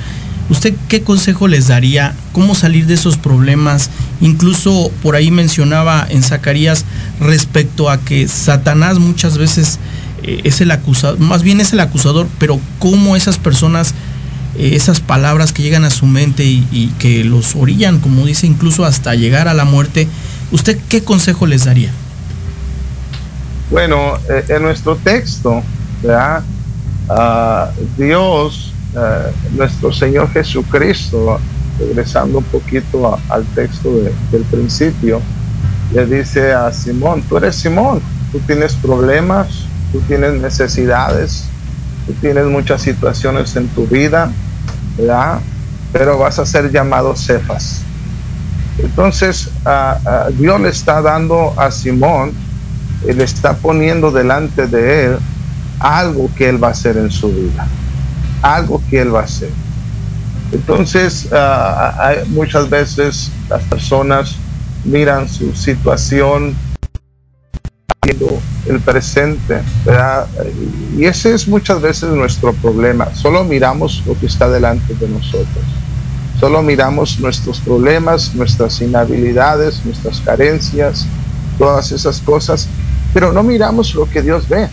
¿Usted qué consejo les daría? ¿Cómo salir de esos problemas? Incluso por ahí mencionaba en Zacarías respecto a que Satanás muchas veces eh, es el acusador, más bien es el acusador, pero cómo esas personas, eh, esas palabras que llegan a su mente y, que los orillan, como dice, incluso hasta llegar a la muerte, ¿usted qué consejo les daría? Bueno, eh, en nuestro texto, ¿verdad? Uh, Dios, uh, nuestro Señor Jesucristo, regresando un poquito al texto de, del principio, le dice a Simón, tú eres Simón, tú tienes problemas, tú tienes necesidades, tú tienes muchas situaciones en tu vida, ¿verdad? Pero vas a ser llamado Cefas. Entonces, Dios le está dando a Simón él está poniendo delante de él algo que él va a hacer en su vida, algo que él va a hacer. Entonces, uh, hay, muchas veces las personas miran su situación el presente. Y ese es muchas veces nuestro problema. Solo miramos lo que está delante de nosotros. Solo miramos nuestros problemas, nuestras inhabilidades, nuestras carencias, todas esas cosas pero no miramos lo que Dios ve.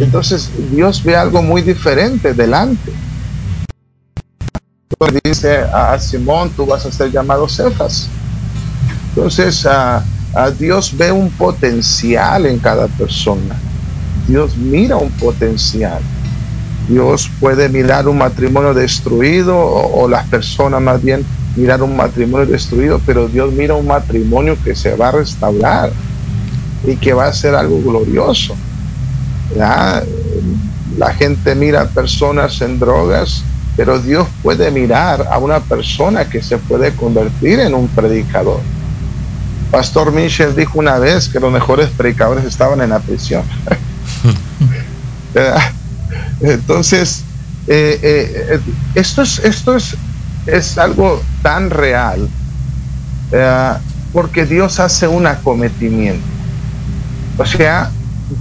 Entonces Dios ve algo muy diferente delante. Dice a Simón, tú vas a ser llamado Cefas. Entonces a, a Dios ve un potencial en cada persona. Dios mira un potencial. Dios puede mirar un matrimonio destruido o, o las personas más bien mirar un matrimonio destruido, pero Dios mira un matrimonio que se va a restaurar y que va a ser algo glorioso. ¿Ya? La gente mira a personas en drogas, pero Dios puede mirar a una persona que se puede convertir en un predicador. Pastor Michel dijo una vez que los mejores predicadores estaban en la prisión. Entonces, eh, eh, esto, es, esto es, es algo tan real eh, porque Dios hace un acometimiento. O sea,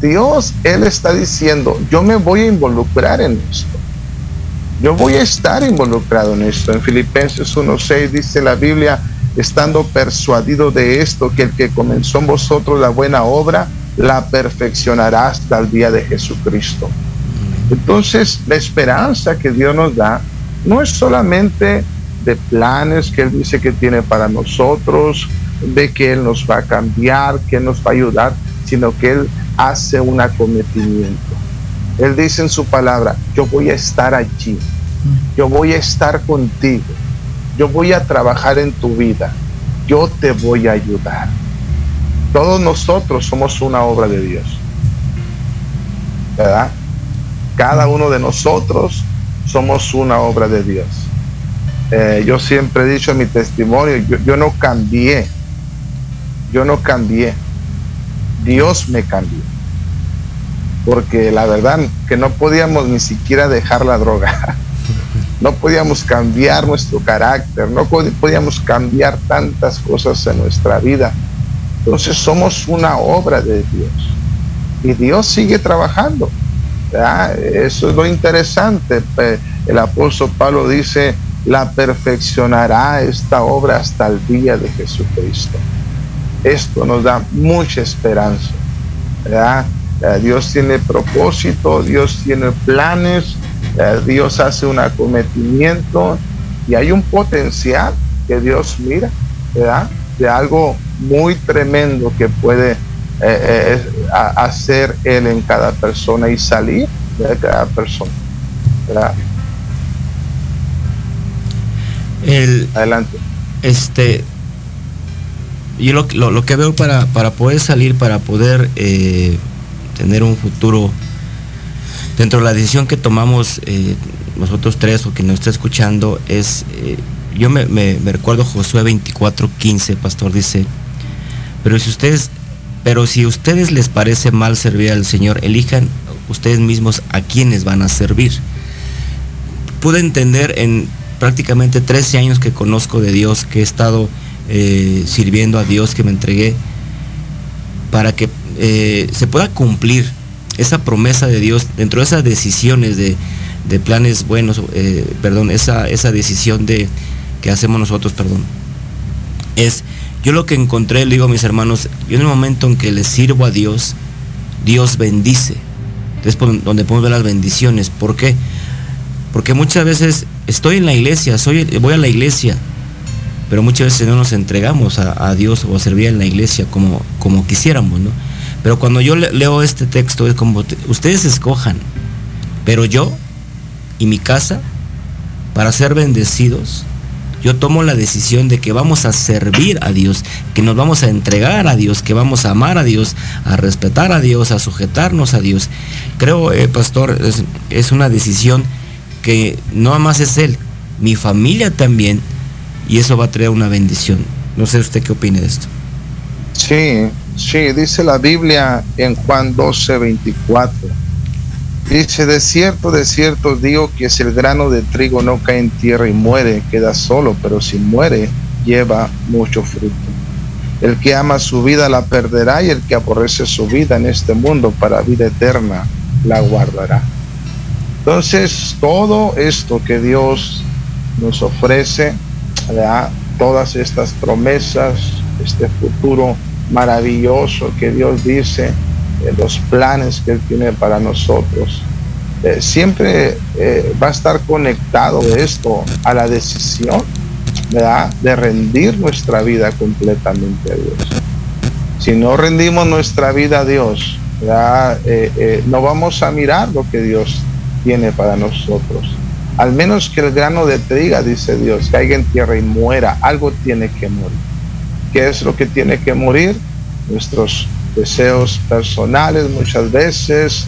Dios, Él está diciendo, yo me voy a involucrar en esto. Yo voy a estar involucrado en esto. En Filipenses 1.6 dice la Biblia, estando persuadido de esto, que el que comenzó en vosotros la buena obra, la perfeccionará hasta el día de Jesucristo. Entonces, la esperanza que Dios nos da no es solamente de planes que Él dice que tiene para nosotros, de que Él nos va a cambiar, que nos va a ayudar, sino que Él hace un acometimiento. Él dice en su palabra, yo voy a estar allí, yo voy a estar contigo, yo voy a trabajar en tu vida, yo te voy a ayudar. Todos nosotros somos una obra de Dios. ¿Verdad? Cada uno de nosotros somos una obra de Dios. Eh, yo siempre he dicho en mi testimonio, yo, yo no cambié, yo no cambié Dios me cambió. Porque la verdad que no podíamos ni siquiera dejar la droga. No podíamos cambiar nuestro carácter, no podíamos cambiar tantas cosas en nuestra vida. Entonces somos una obra de Dios. Y Dios sigue trabajando. Eso es lo interesante. El apóstol Pablo dice, la perfeccionará esta obra hasta el día de Jesucristo. Esto nos da mucha esperanza. ¿verdad? Dios tiene propósito, Dios tiene planes, Dios hace un acometimiento y hay un potencial que Dios mira, ¿verdad? De algo muy tremendo que puede eh, eh, hacer Él en cada persona y salir de cada persona. ¿verdad? El, Adelante. Este, yo lo, lo, lo, que veo para, para poder salir, para poder eh, tener un futuro dentro de la decisión que tomamos eh, nosotros tres o quien nos está escuchando es, eh, yo me, recuerdo Josué 24, 15, pastor dice, pero si ustedes, pero si ustedes les parece mal servir al Señor, elijan ustedes mismos a quienes van a servir. Pude entender en prácticamente 13 años que conozco de Dios, que he estado eh, sirviendo a Dios, que me entregué para que eh, se pueda cumplir esa promesa de Dios dentro de esas decisiones de, planes buenos, eh, perdón, esa, esa decisión de que hacemos nosotros, perdón, es, yo lo que encontré, le digo a mis hermanos, yo en el momento en que le sirvo a Dios, Dios bendice. Es donde podemos ver las bendiciones. ¿Por qué? Porque muchas veces estoy en la iglesia, soy, voy a la iglesia, pero muchas veces no nos entregamos a, Dios o a servir en la iglesia como, como quisiéramos, ¿no? Pero cuando yo leo este texto es como, ustedes escojan, pero yo y mi casa, para ser bendecidos, yo tomo la decisión de que vamos a servir a Dios, que nos vamos a entregar a Dios, que vamos a amar a Dios, a respetar a Dios, a sujetarnos a Dios. Creo, eh, pastor, es, es, una decisión que no más es Él, mi familia también, y eso va a traer una bendición. No sé usted qué opina de esto. Sí, sí, dice la Biblia en Juan 12, 24 Dice, de cierto, de cierto digo que si el grano de trigo no cae en tierra y muere, queda solo, pero si muere, lleva mucho fruto. El que ama su vida la perderá y el que aborrece su vida en este mundo para vida eterna la guardará. Entonces, todo esto que Dios nos ofrece, todas estas promesas, este futuro maravilloso que Dios dice, los planes que Él tiene para nosotros. Eh, siempre eh, va a estar conectado esto a la decisión de rendir nuestra vida completamente a Dios. Si no rendimos nuestra vida a Dios, eh, no vamos a mirar lo que Dios tiene para nosotros. Al menos que el grano de triga, dice Dios, caiga en tierra y muera, algo tiene que morir. ¿Qué es lo que tiene que morir? Nuestros deseos personales muchas veces,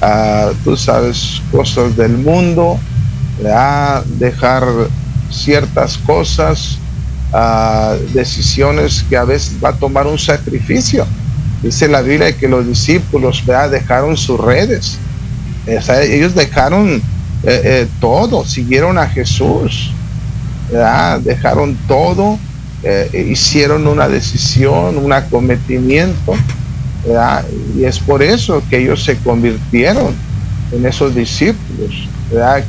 uh, tú sabes, cosas del mundo, dejar ciertas cosas, uh, decisiones que a veces va a tomar un sacrificio. Dice la Biblia que los discípulos dejaron sus redes. ellos dejaron eh, eh, todo, siguieron a Jesús, dejaron todo, eh, hicieron una decisión, un acometimiento y es por eso que ellos se convirtieron en esos discípulos.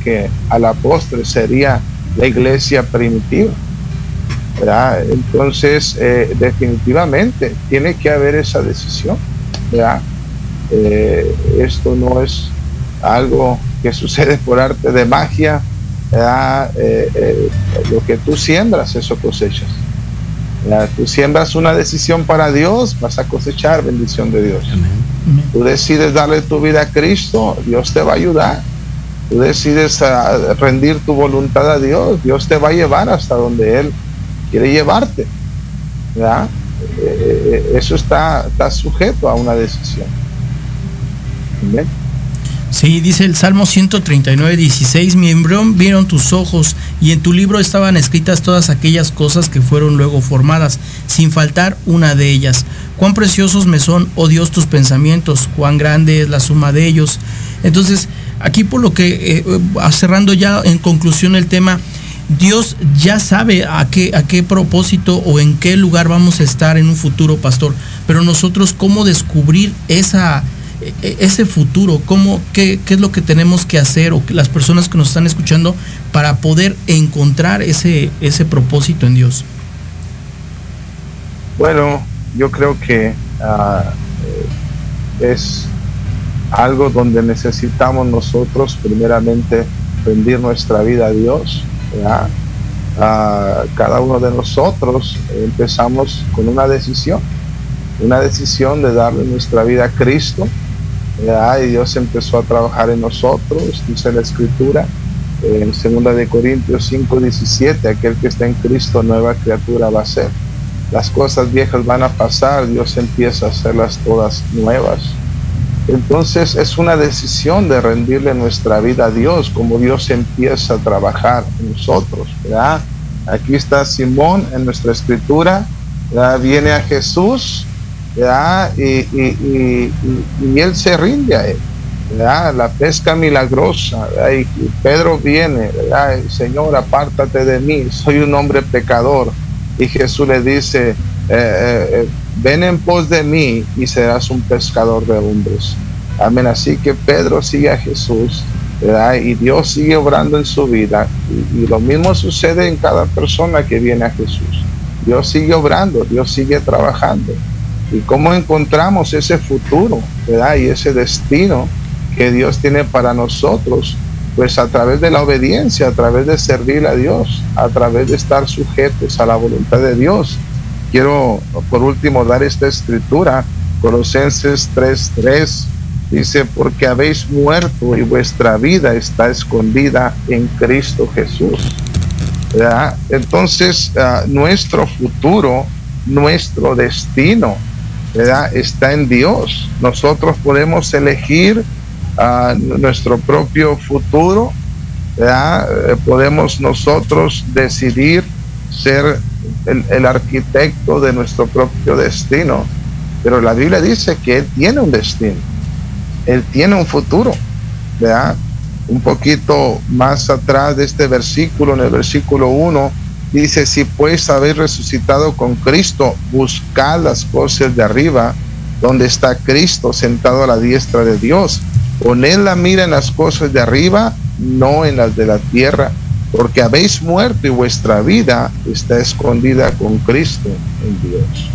Que a la postre sería la iglesia primitiva. Entonces, definitivamente tiene que haber esa decisión. Esto no es algo que sucede por arte de magia. Eh, lo que tú siembras, eso cosechas. Tú siembras una decisión para Dios, vas a cosechar bendición de Dios. Tú decides darle tu vida a Cristo, Dios te va a ayudar. Tú decides ah, rendir tu voluntad a Dios, Dios te va a llevar hasta donde Él quiere llevarte. Eh, eh, eso está, está sujeto a una decisión. Sí, dice el Salmo 139, 16, mi embrión vieron tus ojos y en tu libro estaban escritas todas aquellas cosas que fueron luego formadas, sin faltar una de ellas. Cuán preciosos me son, oh Dios, tus pensamientos, cuán grande es la suma de ellos. Entonces, aquí por lo que, eh, eh, cerrando ya en conclusión el tema, Dios ya sabe a qué, a qué propósito o en qué lugar vamos a estar en un futuro, pastor. Pero nosotros, ¿cómo descubrir esa ese futuro, cómo, qué, es lo que tenemos que hacer o las personas que nos están escuchando para poder encontrar ese, ese propósito en Dios? Bueno, yo creo que ah, es algo donde necesitamos nosotros primeramente rendir nuestra vida a Dios. cada uno de nosotros empezamos con una decisión, una decisión de darle nuestra vida a Cristo y Dios empezó a trabajar en nosotros, dice la escritura, en 2 de Corintios 5, 17, aquel que está en Cristo, nueva criatura va a ser. Las cosas viejas van a pasar, Dios empieza a hacerlas todas nuevas. Entonces es una decisión de rendirle nuestra vida a Dios, como Dios empieza a trabajar en nosotros. Aquí está Simón en nuestra escritura, viene a Jesús y, él se rinde a él. La pesca milagrosa, y Pedro viene, Señor, apártate de mí, soy un hombre pecador. Y Jesús le dice, eh, ven en pos de mí y serás un pescador de hombres. Amén. Así que Pedro sigue a Jesús, Y Dios sigue obrando en su vida. Y, lo mismo sucede en cada persona que viene a Jesús. Dios sigue obrando, Dios sigue trabajando. ¿Y cómo encontramos ese futuro, ¿verdad? Y ese destino que Dios tiene para nosotros, pues a través de la obediencia, a través de servir a Dios, a través de estar sujetos a la voluntad de Dios. Quiero por último dar esta escritura, Colosenses 3:3, dice, porque habéis muerto y vuestra vida está escondida en Cristo Jesús. Entonces, ah, nuestro futuro, nuestro destino, ¿verdad? está en Dios. Nosotros podemos elegir nuestro propio futuro, eh, podemos nosotros decidir ser el, arquitecto de nuestro propio destino. Pero la Biblia dice que Él tiene un destino, Él tiene un futuro. Un poquito más atrás de este versículo, en el versículo 1, dice, si pues habéis resucitado con Cristo, buscad las cosas de arriba, donde está Cristo sentado a la diestra de Dios Poned la mira en las cosas de arriba, no en las de la tierra, porque habéis muerto y vuestra vida está escondida con Cristo en Dios.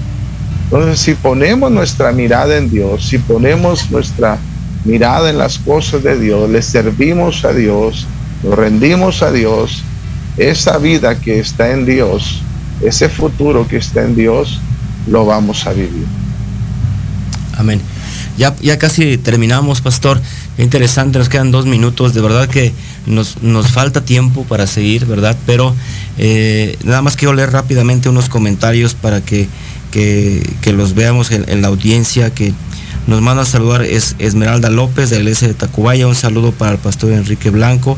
Entonces, si ponemos nuestra mirada en Dios, si ponemos nuestra mirada en las cosas de Dios, le servimos a Dios, nos rendimos a Dios, esa vida que está en Dios, ese futuro que está en Dios, lo vamos a vivir. Amén. Ya, ya casi terminamos, pastor. Qué interesante, nos quedan dos minutos. De verdad que nos, nos falta tiempo para seguir, ¿verdad? Pero eh, nada más quiero leer rápidamente unos comentarios para que, los veamos en, la audiencia que nos manda a saludar es Esmeralda López de la iglesia de Tacubaya. Un saludo para el pastor Enrique Blanco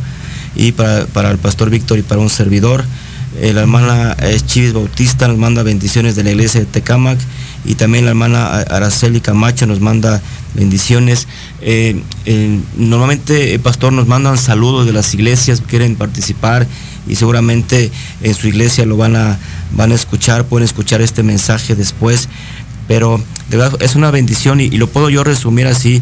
y para, para el pastor Víctor y para un servidor. Eh, la hermana Chivis Bautista nos manda bendiciones de la iglesia de Tecamac y también la hermana Araceli Camacho nos manda bendiciones. Eh, eh, normalmente, el pastor, nos mandan saludos de las iglesias, quieren participar y seguramente en su iglesia lo van a, van a escuchar, pueden escuchar este mensaje después. Pero de verdad es una bendición y, lo puedo yo resumir así.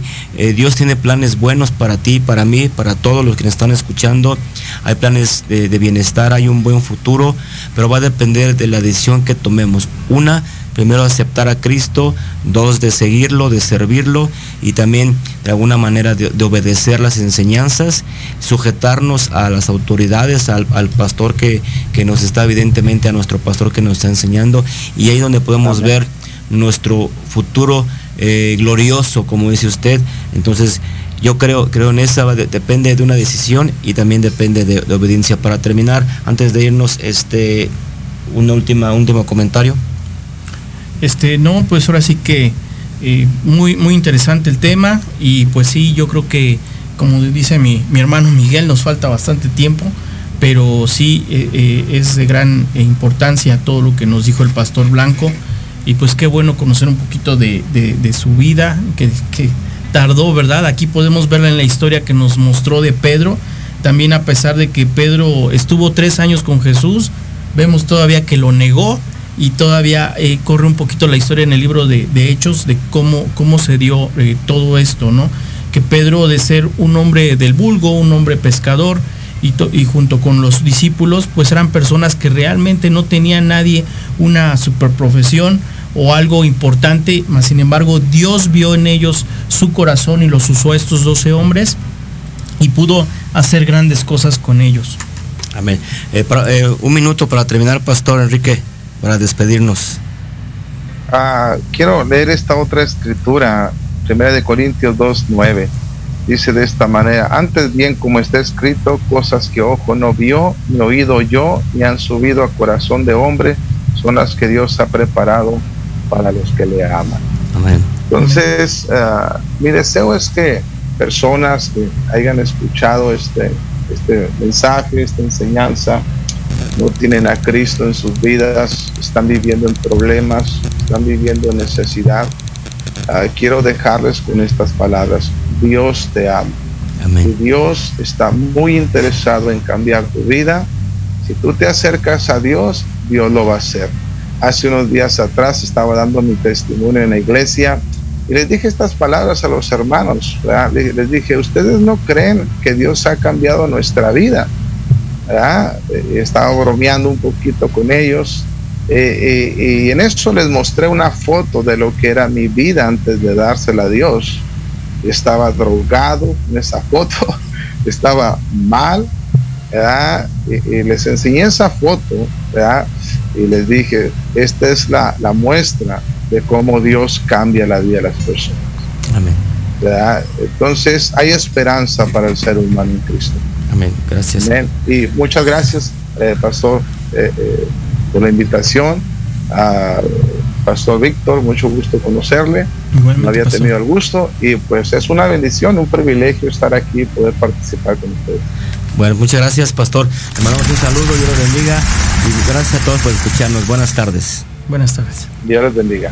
Dios tiene planes buenos para ti, para mí, para todos los que nos están escuchando. Hay planes de, de bienestar, hay un buen futuro, pero va a depender de la decisión que tomemos. Una, primero aceptar a Cristo, dos de seguirlo, de servirlo y también de alguna manera de, obedecer las enseñanzas, sujetarnos a las autoridades, al, pastor que, nos está evidentemente, a nuestro pastor que nos está enseñando y ahí donde podemos ver nuestro futuro eh, glorioso, como dice usted. Entonces, yo creo, creo en esa, depende de una decisión y también depende de, obediencia. Para terminar, antes de irnos, este, última, último comentario. Este, no, pues ahora sí que eh, muy, muy interesante el tema y pues sí, yo creo que como dice mi, hermano Miguel, nos falta bastante tiempo, pero sí eh, es de gran importancia todo lo que nos dijo el pastor Blanco y pues qué bueno conocer un poquito de, su vida, que, que, tardó, ¿verdad? Aquí podemos verla en la historia que nos mostró de Pedro, también a pesar de que Pedro estuvo tres años con Jesús, vemos todavía que lo negó, y todavía eh, corre un poquito la historia en el libro de, Hechos de cómo, cómo se dio eh, todo esto, ¿no? Que Pedro de ser un hombre del vulgo, un hombre pescador, y, y, junto con los discípulos, pues eran personas que realmente no tenían nadie una superprofesión o algo importante, mas sin embargo Dios vio en ellos su corazón y los usó a estos 12 hombres y pudo hacer grandes cosas con ellos. Amén. Eh, un minuto para terminar, Pastor Enrique para despedirnos. Ah, quiero leer esta otra escritura, primera de Corintios 2, 9. Dice de esta manera, antes bien como está escrito, cosas que ojo no vio, ni oído yo, ni han subido a corazón de hombre, son las que Dios ha preparado para los que le aman. Amén. Entonces, ah, mi deseo es que personas que hayan escuchado este, este mensaje, esta enseñanza, no tienen a Cristo en sus vidas, están viviendo en problemas, están viviendo en necesidad. Ah, quiero dejarles con estas palabras. Dios te ama. Amén. Dios está muy interesado en cambiar tu vida. Si tú te acercas a Dios, Dios lo va a hacer. Hace unos días atrás estaba dando mi testimonio en la iglesia y les dije estas palabras a los hermanos. Les dije, ustedes no creen que Dios ha cambiado nuestra vida. Eh, estaba bromeando un poquito con ellos. Eh, eh, y en eso les mostré una foto de lo que era mi vida antes de dársela a Dios. Estaba drogado en esa foto, estaba mal, y, les enseñé esa foto, y les dije, esta es la, la, muestra de cómo Dios cambia la vida de las personas. Amén. Entonces hay esperanza para el ser humano en Cristo. Amén. Gracias. Y muchas gracias, eh, Pastor, eh, eh, por la invitación. A Pastor Víctor, mucho gusto conocerle. no había tenido el gusto y pues es una bendición, un privilegio estar aquí y poder participar con ustedes. Bueno, muchas gracias, Pastor. Le mandamos un saludo, Dios los bendiga y gracias a todos por escucharnos. Buenas tardes. Buenas tardes. Dios les bendiga.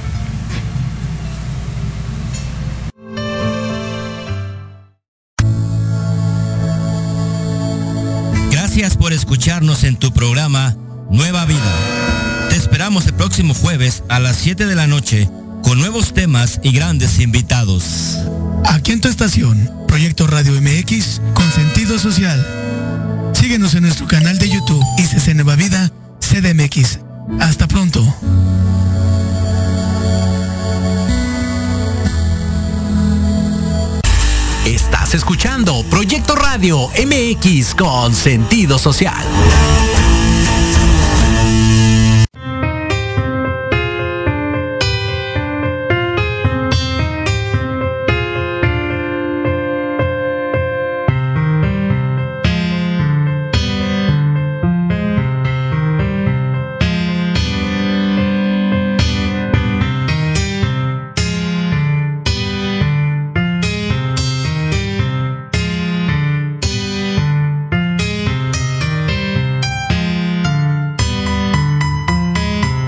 Gracias por escucharnos en tu programa Nueva Vida. Te esperamos el próximo jueves a las 7 de la noche con nuevos temas y grandes invitados. Aquí en tu estación, Proyecto Radio MX con sentido social. Síguenos en nuestro canal de YouTube ICC Nueva Vida CDMX. Hasta pronto. Estás escuchando Proyecto Radio MX con sentido social.